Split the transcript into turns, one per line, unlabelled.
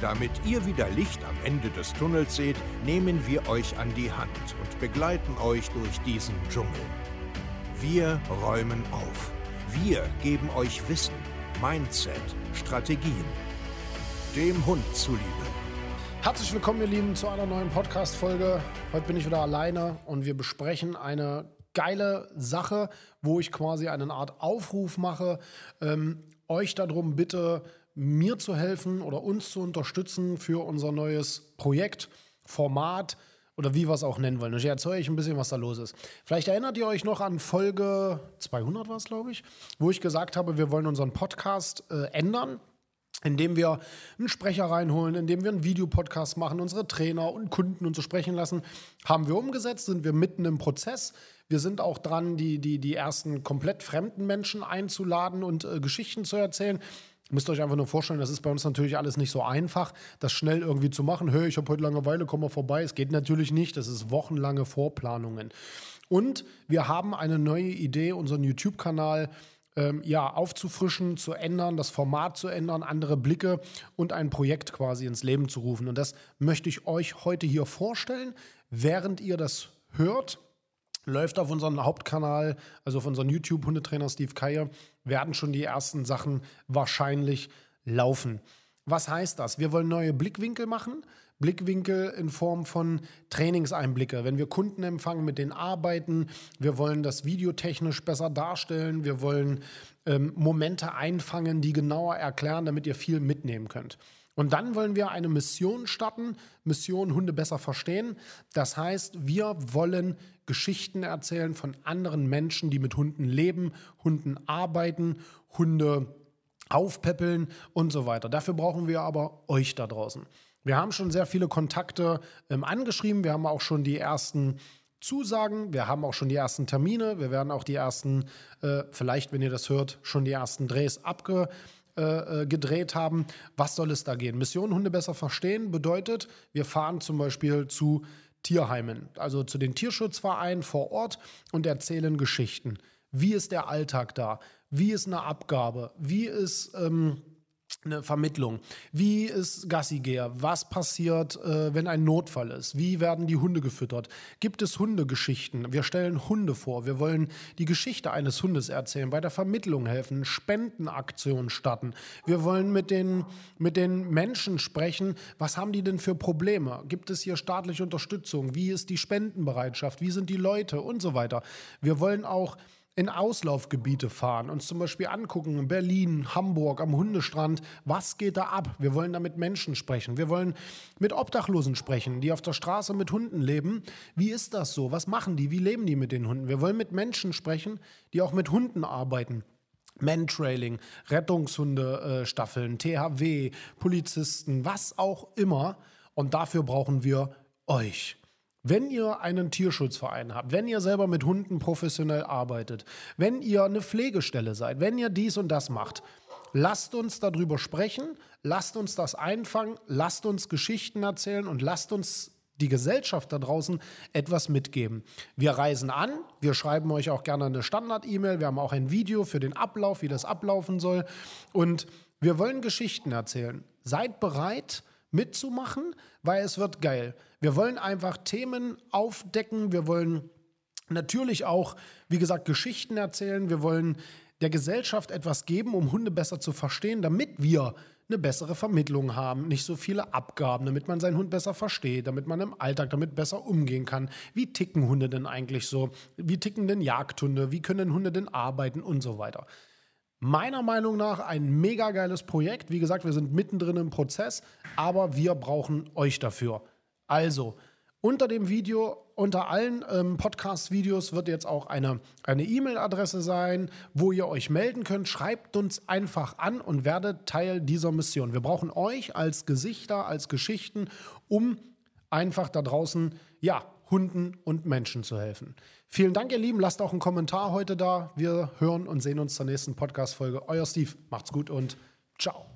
Damit ihr wieder Licht am Ende des Tunnels seht, nehmen wir euch an die Hand und begleiten euch durch diesen Dschungel. Wir räumen auf. Wir geben euch Wissen, Mindset, Strategien. Dem Hund zuliebe.
Herzlich willkommen, ihr Lieben, zu einer neuen Podcast-Folge. Heute bin ich wieder alleine und wir besprechen eine geile Sache, wo ich quasi eine Art Aufruf mache, ähm, euch darum bitte mir zu helfen oder uns zu unterstützen für unser neues Projekt, Format oder wie wir es auch nennen wollen. Ich erzähle euch ein bisschen, was da los ist. Vielleicht erinnert ihr euch noch an Folge 200 war es, glaube ich, wo ich gesagt habe, wir wollen unseren Podcast äh, ändern indem wir einen Sprecher reinholen, indem wir einen Videopodcast machen, unsere Trainer und Kunden und so sprechen lassen, haben wir umgesetzt, sind wir mitten im Prozess. Wir sind auch dran, die, die, die ersten komplett fremden Menschen einzuladen und äh, Geschichten zu erzählen. Ihr müsst euch einfach nur vorstellen, das ist bei uns natürlich alles nicht so einfach, das schnell irgendwie zu machen. Hör, ich habe heute Langeweile, komm mal vorbei. Es geht natürlich nicht, das ist wochenlange Vorplanungen. Und wir haben eine neue Idee, unseren YouTube-Kanal ähm, ja, aufzufrischen, zu ändern, das Format zu ändern, andere Blicke und ein Projekt quasi ins Leben zu rufen. Und das möchte ich euch heute hier vorstellen, während ihr das hört läuft auf unserem Hauptkanal, also auf unserem YouTube Hundetrainer Steve Keier, werden schon die ersten Sachen wahrscheinlich laufen. Was heißt das? Wir wollen neue Blickwinkel machen. Blickwinkel in Form von Trainingseinblicke. Wenn wir Kunden empfangen, mit denen arbeiten, wir wollen das videotechnisch besser darstellen, wir wollen ähm, Momente einfangen, die genauer erklären, damit ihr viel mitnehmen könnt. Und dann wollen wir eine Mission starten, Mission Hunde besser verstehen. Das heißt, wir wollen Geschichten erzählen von anderen Menschen, die mit Hunden leben, Hunden arbeiten, Hunde aufpäppeln und so weiter. Dafür brauchen wir aber euch da draußen. Wir haben schon sehr viele Kontakte ähm, angeschrieben, wir haben auch schon die ersten Zusagen, wir haben auch schon die ersten Termine, wir werden auch die ersten, äh, vielleicht, wenn ihr das hört, schon die ersten Drehs abge äh, äh, gedreht haben. Was soll es da gehen? Mission Hunde besser verstehen bedeutet, wir fahren zum Beispiel zu Tierheimen, also zu den Tierschutzvereinen vor Ort und erzählen Geschichten. Wie ist der Alltag da? Wie ist eine Abgabe? Wie ist ähm, eine Vermittlung. Wie ist Gassigeher? Was passiert, äh, wenn ein Notfall ist? Wie werden die Hunde gefüttert? Gibt es Hundegeschichten? Wir stellen Hunde vor. Wir wollen die Geschichte eines Hundes erzählen, bei der Vermittlung helfen, Spendenaktionen starten. Wir wollen mit den, mit den Menschen sprechen. Was haben die denn für Probleme? Gibt es hier staatliche Unterstützung? Wie ist die Spendenbereitschaft? Wie sind die Leute? Und so weiter. Wir wollen auch in Auslaufgebiete fahren, uns zum Beispiel angucken, Berlin, Hamburg, am Hundestrand, was geht da ab? Wir wollen da mit Menschen sprechen. Wir wollen mit Obdachlosen sprechen, die auf der Straße mit Hunden leben. Wie ist das so? Was machen die? Wie leben die mit den Hunden? Wir wollen mit Menschen sprechen, die auch mit Hunden arbeiten. Mantrailing, Rettungshunde-Staffeln, THW, Polizisten, was auch immer. Und dafür brauchen wir euch. Wenn ihr einen Tierschutzverein habt, wenn ihr selber mit Hunden professionell arbeitet, wenn ihr eine Pflegestelle seid, wenn ihr dies und das macht, lasst uns darüber sprechen, lasst uns das einfangen, lasst uns Geschichten erzählen und lasst uns die Gesellschaft da draußen etwas mitgeben. Wir reisen an, wir schreiben euch auch gerne eine Standard-E-Mail, wir haben auch ein Video für den Ablauf, wie das ablaufen soll und wir wollen Geschichten erzählen. Seid bereit, mitzumachen, weil es wird geil. Wir wollen einfach Themen aufdecken, wir wollen natürlich auch, wie gesagt, Geschichten erzählen, wir wollen der Gesellschaft etwas geben, um Hunde besser zu verstehen, damit wir eine bessere Vermittlung haben, nicht so viele Abgaben, damit man seinen Hund besser versteht, damit man im Alltag damit besser umgehen kann. Wie ticken Hunde denn eigentlich so? Wie ticken denn Jagdhunde? Wie können Hunde denn arbeiten und so weiter? Meiner Meinung nach ein mega geiles Projekt. Wie gesagt, wir sind mittendrin im Prozess, aber wir brauchen euch dafür. Also, unter dem Video, unter allen ähm, Podcast-Videos wird jetzt auch eine E-Mail-Adresse sein, wo ihr euch melden könnt. Schreibt uns einfach an und werdet Teil dieser Mission. Wir brauchen euch als Gesichter, als Geschichten, um einfach da draußen, ja, Hunden und Menschen zu helfen. Vielen Dank, ihr Lieben. Lasst auch einen Kommentar heute da. Wir hören und sehen uns zur nächsten Podcast-Folge. Euer Steve. Macht's gut und ciao.